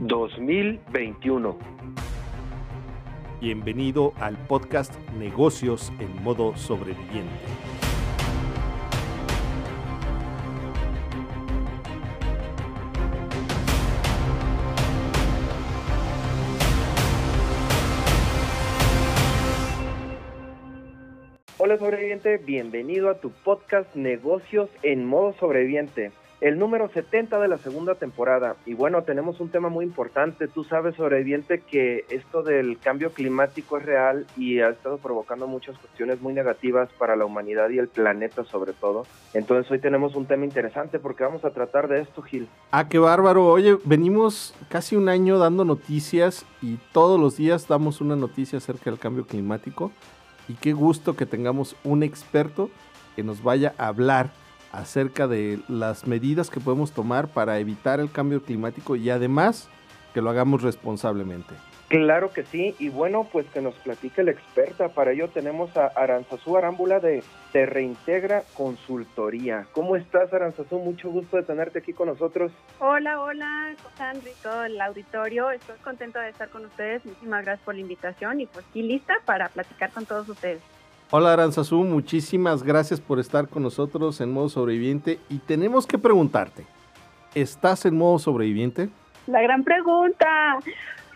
2021. Bienvenido al podcast Negocios en modo sobreviviente. Hola sobreviviente, bienvenido a tu podcast Negocios en modo sobreviviente el número 70 de la segunda temporada. Y bueno, tenemos un tema muy importante. Tú sabes, sobreviviente, que esto del cambio climático es real y ha estado provocando muchas cuestiones muy negativas para la humanidad y el planeta sobre todo. Entonces hoy tenemos un tema interesante porque vamos a tratar de esto, Gil. Ah, qué bárbaro. Oye, venimos casi un año dando noticias y todos los días damos una noticia acerca del cambio climático. Y qué gusto que tengamos un experto que nos vaya a hablar acerca de las medidas que podemos tomar para evitar el cambio climático y además que lo hagamos responsablemente. Claro que sí, y bueno, pues que nos platique la experta. Para ello tenemos a Aranzazú Arámbula de Te Reintegra Consultoría. ¿Cómo estás, Aranzazú? Mucho gusto de tenerte aquí con nosotros. Hola, hola, Sandri, todo el auditorio. Estoy contenta de estar con ustedes. Muchísimas gracias por la invitación y pues aquí lista para platicar con todos ustedes. Hola Aranzazú, muchísimas gracias por estar con nosotros en modo sobreviviente y tenemos que preguntarte, ¿estás en modo sobreviviente? La gran pregunta.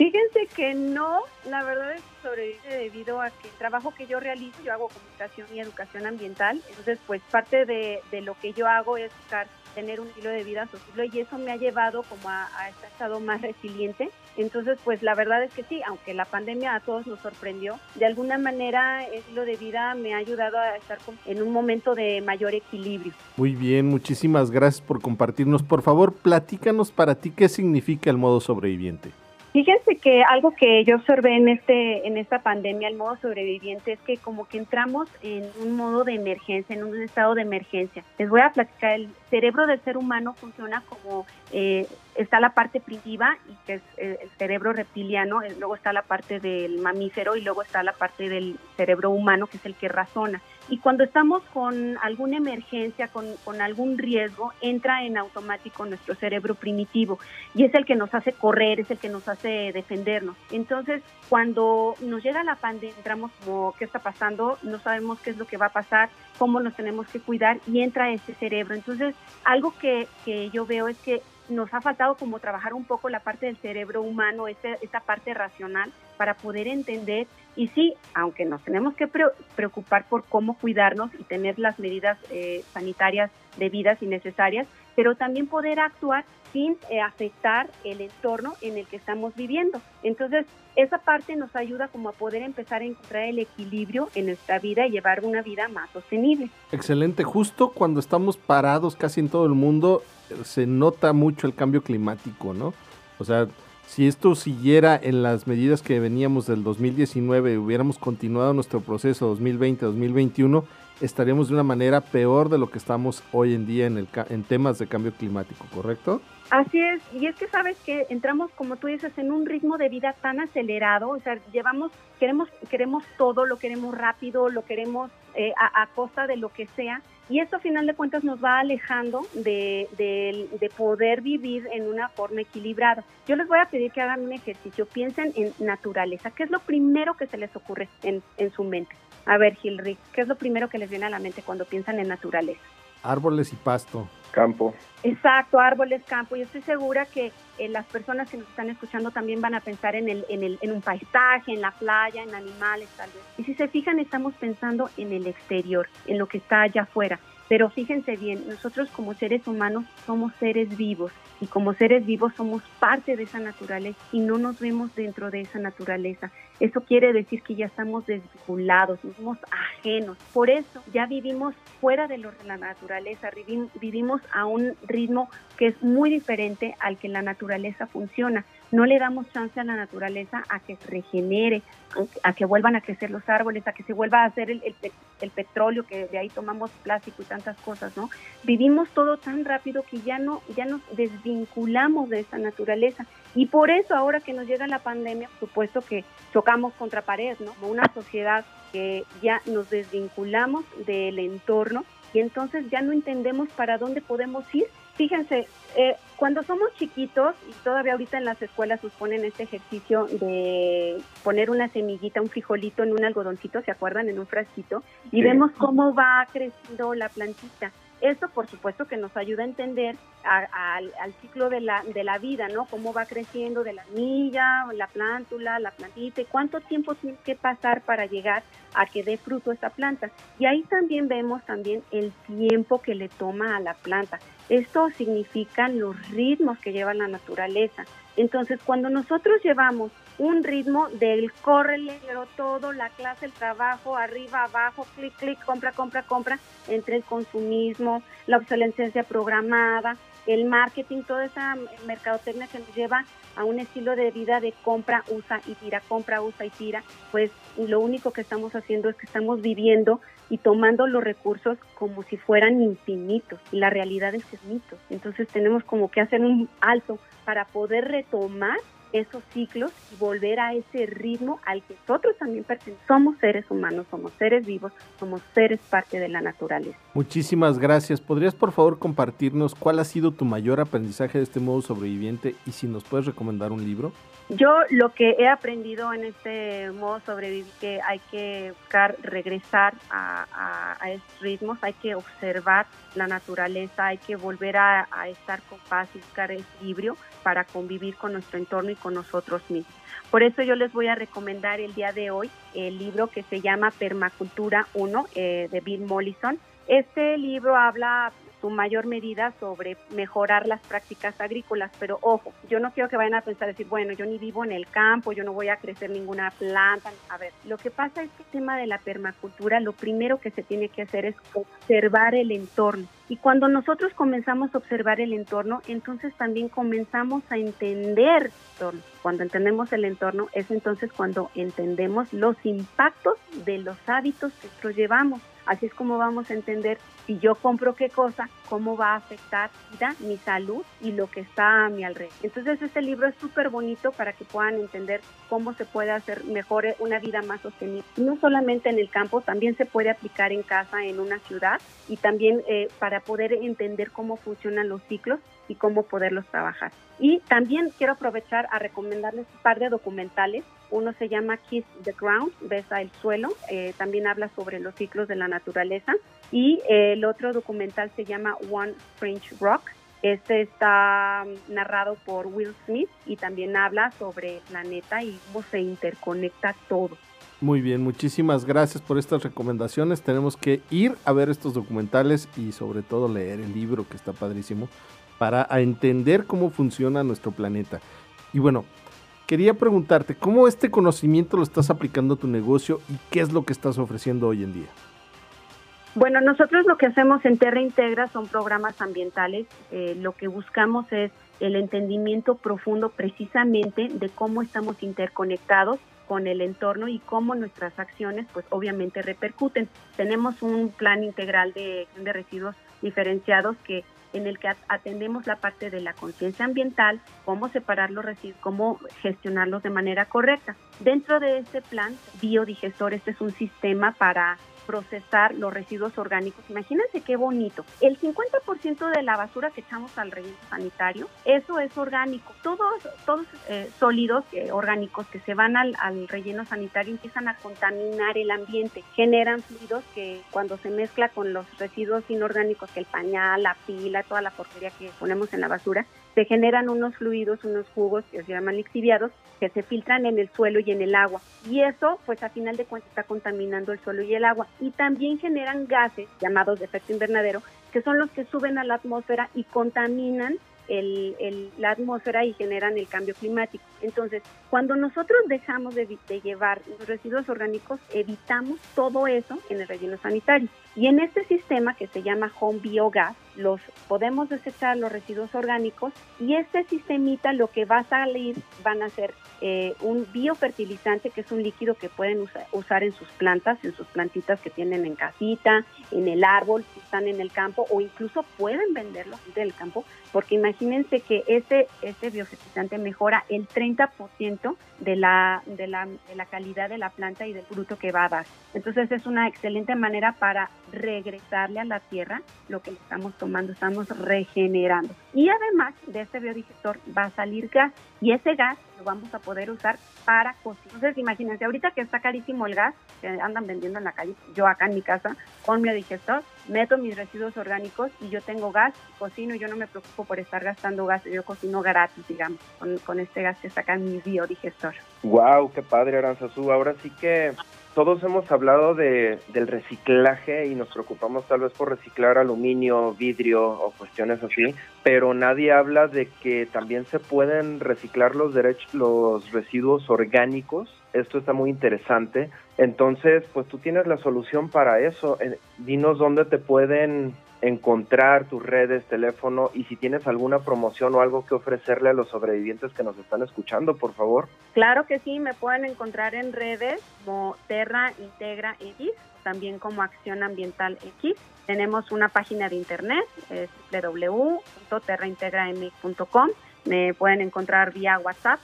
Fíjense que no, la verdad es que sobrevive debido a que el trabajo que yo realizo, yo hago comunicación y educación ambiental, entonces pues parte de, de lo que yo hago es buscar tener un estilo de vida sostenible y eso me ha llevado como a, a este estado más resiliente. Entonces, pues la verdad es que sí, aunque la pandemia a todos nos sorprendió, de alguna manera el estilo de vida me ha ayudado a estar en un momento de mayor equilibrio. Muy bien, muchísimas gracias por compartirnos. Por favor, platícanos para ti qué significa el modo sobreviviente. Fíjense que algo que yo observé en este en esta pandemia, el modo sobreviviente, es que como que entramos en un modo de emergencia, en un estado de emergencia. Les voy a platicar, el cerebro del ser humano funciona como eh, está la parte primitiva y que es eh, el cerebro reptiliano, eh, luego está la parte del mamífero y luego está la parte del cerebro humano que es el que razona. Y cuando estamos con alguna emergencia, con, con, algún riesgo, entra en automático nuestro cerebro primitivo y es el que nos hace correr, es el que nos hace defendernos. Entonces, cuando nos llega la pandemia, entramos como, ¿qué está pasando? No sabemos qué es lo que va a pasar, cómo nos tenemos que cuidar y entra ese cerebro. Entonces, algo que, que yo veo es que nos ha faltado como trabajar un poco la parte del cerebro humano, esta, parte racional, para poder entender. Y sí, aunque nos tenemos que preocupar por cómo cuidarnos y tener las medidas eh, sanitarias debidas y necesarias, pero también poder actuar sin eh, afectar el entorno en el que estamos viviendo. Entonces, esa parte nos ayuda como a poder empezar a encontrar el equilibrio en nuestra vida y llevar una vida más sostenible. Excelente, justo cuando estamos parados casi en todo el mundo, se nota mucho el cambio climático, ¿no? O sea, si esto siguiera en las medidas que veníamos del 2019, hubiéramos continuado nuestro proceso 2020-2021, estaríamos de una manera peor de lo que estamos hoy en día en, el, en temas de cambio climático, ¿correcto? Así es, y es que sabes que entramos, como tú dices, en un ritmo de vida tan acelerado, o sea, llevamos, queremos, queremos todo, lo queremos rápido, lo queremos eh, a, costa de lo que sea, y esto a final de cuentas nos va alejando de, de, de, poder vivir en una forma equilibrada. Yo les voy a pedir que hagan un ejercicio, piensen en naturaleza, ¿qué es lo primero que se les ocurre en, en su mente? A ver, Gilrick, ¿qué es lo primero que les viene a la mente cuando piensan en naturaleza? Árboles y pasto. Campo. Exacto, árboles, campo. Y estoy segura que eh, las personas que nos están escuchando también van a pensar en, el, en, el, en un paisaje, en la playa, en animales tal vez. Y si se fijan, estamos pensando en el exterior, en lo que está allá afuera. Pero fíjense bien, nosotros como seres humanos somos seres vivos y como seres vivos somos parte de esa naturaleza y no nos vemos dentro de esa naturaleza. Eso quiere decir que ya estamos desvinculados, somos ajenos. Por eso ya vivimos fuera de, la naturaleza, vivimos a un ritmo que es muy diferente al que la naturaleza funciona. No le damos chance a la naturaleza a que se regenere, a que vuelvan a crecer los árboles, a que se vuelva a hacer el, el, el petróleo, que de ahí tomamos plástico y tantas cosas, ¿no? Vivimos todo tan rápido que ya no, ya nos desvinculamos de esa naturaleza. Y por eso ahora que nos llega la pandemia, por supuesto que chocamos contra pared, ¿no? Como una sociedad que ya nos desvinculamos del entorno y entonces ya no entendemos para dónde podemos ir. Fíjense, eh, cuando somos chiquitos, y todavía ahorita en las escuelas nos ponen este ejercicio de poner una semillita, un frijolito en un algodoncito, ¿se acuerdan? En un frasquito, y vemos cómo va creciendo la plantita. Esto, por supuesto, que nos ayuda a entender al ciclo de la, de la vida, ¿no? Cómo va creciendo de la milla, la plántula, la plantita, y cuánto tiempo tiene que pasar para llegar a que dé fruto esta planta. Y ahí también vemos también el tiempo que le toma a la planta. Esto significa los ritmos que lleva la naturaleza. Entonces, cuando nosotros llevamos un ritmo del córrele, todo, la clase, el trabajo, arriba, abajo, clic, clic, compra, compra, compra, entre el consumismo, la obsolescencia programada, el marketing, toda esa mercadotecnia que nos lleva a un estilo de vida de compra, usa y tira, compra, usa y tira, pues lo único que estamos haciendo es que estamos viviendo y tomando los recursos como si fueran infinitos. Y la realidad es que es mito. Entonces tenemos como que hacer un alto para poder retomar esos ciclos y volver a ese ritmo al que nosotros también pertenecemos. Somos seres humanos, somos seres vivos, somos seres parte de la naturaleza. Muchísimas gracias. ¿Podrías por favor compartirnos cuál ha sido tu mayor aprendizaje de este modo sobreviviente y si nos puedes recomendar un libro? Yo lo que he aprendido en este modo sobrevivir que hay que buscar regresar a, a, estos ritmos, hay que observar la naturaleza, hay que volver a, a estar con paz y buscar equilibrio para convivir con nuestro entorno y con nosotros mismos. Por eso yo les voy a recomendar el día de hoy el libro que se llama Permacultura 1 eh, de Bill Mollison. Este libro habla su mayor medida sobre mejorar las prácticas agrícolas. Pero ojo, yo no quiero que vayan a pensar, decir, bueno, yo ni vivo en el campo, yo no voy a crecer ninguna planta. A ver, lo que pasa es que el tema de la permacultura, lo primero que se tiene que hacer es observar el entorno. Y cuando nosotros comenzamos a observar el entorno, entonces también comenzamos a entender el entorno. Cuando entendemos el entorno es entonces cuando entendemos los impactos de los hábitos que nosotros llevamos. Así es como vamos a entender si yo compro qué cosa, cómo va a afectar mi salud y lo que está a mi alrededor. Entonces este libro es súper bonito para que puedan entender cómo se puede hacer mejor una vida más sostenible. No solamente en el campo, también se puede aplicar en casa, en una ciudad y también eh, para poder entender cómo funcionan los ciclos y cómo poderlos trabajar. Y también quiero aprovechar a recomendarles un par de documentales. Uno se llama Kiss the Ground, Besa el suelo, eh, también habla sobre los ciclos de la naturaleza. Y eh, el otro documental se llama One French Rock. Este está narrado por Will Smith y también habla sobre el planeta y cómo se interconecta todo. Muy bien, muchísimas gracias por estas recomendaciones. Tenemos que ir a ver estos documentales y sobre todo leer el libro que está padrísimo para entender cómo funciona nuestro planeta. Y bueno, quería preguntarte, ¿cómo este conocimiento lo estás aplicando a tu negocio y qué es lo que estás ofreciendo hoy en día? Bueno, nosotros lo que hacemos en Terra Integra son programas ambientales. Eh, lo que buscamos es el entendimiento profundo precisamente de cómo estamos interconectados con el entorno y cómo nuestras acciones pues obviamente repercuten. Tenemos un plan integral de, de residuos diferenciados que en el que atendemos la parte de la conciencia ambiental, cómo separar los residuos, cómo gestionarlos de manera correcta. Dentro de este plan, biodigestor, este es un sistema para procesar los residuos orgánicos. Imagínense qué bonito. El 50% de la basura que echamos al relleno sanitario, eso es orgánico. Todos, todos eh, sólidos eh, orgánicos que se van al, al, relleno sanitario empiezan a contaminar el ambiente, generan fluidos que cuando se mezcla con los residuos inorgánicos, que el pañal, la pila, toda la porquería que ponemos en la basura, se generan unos fluidos, unos jugos que se llaman lixiviados, que se filtran en el suelo y en el agua. Y eso, pues a final de cuentas, está contaminando el suelo y el agua. Y también generan gases llamados de efecto invernadero, que son los que suben a la atmósfera y contaminan el, la atmósfera y generan el cambio climático. Entonces, cuando nosotros dejamos de, de, llevar los residuos orgánicos, evitamos todo eso en el relleno sanitario. Y en este sistema que se llama Home Biogas, los podemos desechar los residuos orgánicos y este sistemita lo que va a salir van a ser eh, un biofertilizante que es un líquido que pueden usar en sus plantas, en sus plantitas que tienen en casita, en el árbol, si están en el campo o incluso pueden venderlo en el campo porque imagínense que este, este biofertilizante mejora el 30 30% de la, de, la, de la calidad de la planta y del fruto que va a dar. Entonces es una excelente manera para regresarle a la tierra lo que estamos tomando, estamos regenerando. Y además de este biodigestor va a salir gas y ese gas lo vamos a poder usar para cocinar. Entonces imagínense, ahorita que está carísimo el gas, que andan vendiendo en la calle, yo acá en mi casa con biodigestor, meto mis residuos orgánicos y yo tengo gas, cocino yo no me preocupo por estar gastando gas, yo cocino gratis, digamos, con, con este gas que en mi biodigestor. Wow, qué padre, Aranzazú. Ahora sí que todos hemos hablado de, del reciclaje y nos preocupamos tal vez por reciclar aluminio, vidrio o cuestiones así, pero nadie habla de que también se pueden reciclar los derechos, los residuos orgánicos. Esto está muy interesante. Entonces, pues tú tienes la solución para eso. Dinos dónde te pueden encontrar tus redes, teléfono y si tienes alguna promoción o algo que ofrecerle a los sobrevivientes que nos están escuchando, por favor. Claro que sí, me pueden encontrar en redes como Terra Integra X, también como Acción Ambiental X. Tenemos una página de internet, es www.terraintegramx.com. Me pueden encontrar vía WhatsApp,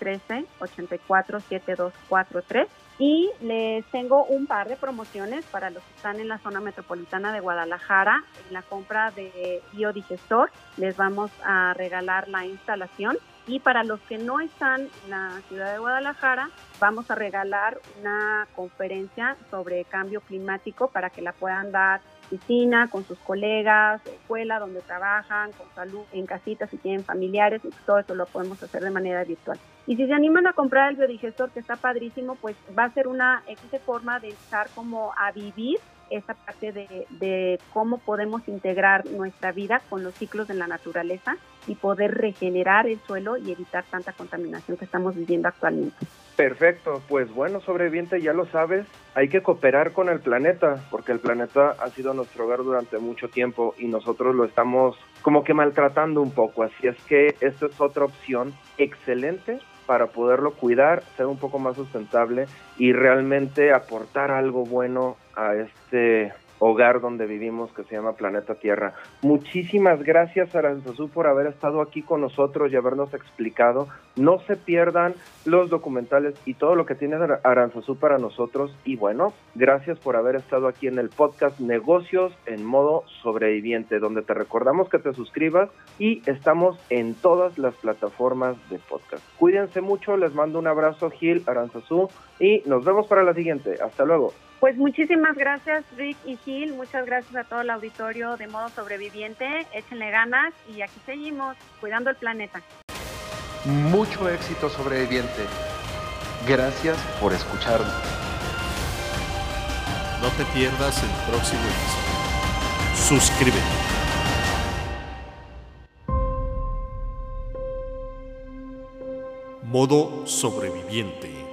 313-847243 y les tengo un par de promociones para los que están en la zona metropolitana de Guadalajara. En la compra de biodigestor les vamos a regalar la instalación. Y para los que no están en la ciudad de Guadalajara, vamos a regalar una conferencia sobre cambio climático para que la puedan dar oficina, con sus colegas, escuela donde trabajan, con salud, en casitas si tienen familiares, todo eso lo podemos hacer de manera virtual. Y si se animan a comprar el biodigestor, que está padrísimo, pues va a ser una excelente forma de estar como a vivir esa parte de, de, cómo podemos integrar nuestra vida con los ciclos de la naturaleza y poder regenerar el suelo y evitar tanta contaminación que estamos viviendo actualmente. Perfecto, pues bueno, sobreviviente, ya lo sabes, hay que cooperar con el planeta, porque el planeta ha sido nuestro hogar durante mucho tiempo y nosotros lo estamos como que maltratando un poco, así es que esta es otra opción excelente para poderlo cuidar, ser un poco más sustentable y realmente aportar algo bueno a este hogar donde vivimos que se llama Planeta Tierra. Muchísimas gracias Aranzazú por haber estado aquí con nosotros y habernos explicado. No se pierdan los documentales y todo lo que tiene Aranzazú para nosotros. Y bueno, gracias por haber estado aquí en el podcast Negocios en modo sobreviviente, donde te recordamos que te suscribas y estamos en todas las plataformas de podcast. Cuídense mucho, les mando un abrazo Gil, Aranzazú y nos vemos para la siguiente. Hasta luego. Pues muchísimas gracias Rick y Gil, muchas gracias a todo el auditorio de modo sobreviviente, échenle ganas y aquí seguimos cuidando el planeta. Mucho éxito sobreviviente. Gracias por escucharnos. No te pierdas el próximo episodio. Suscríbete. Modo sobreviviente.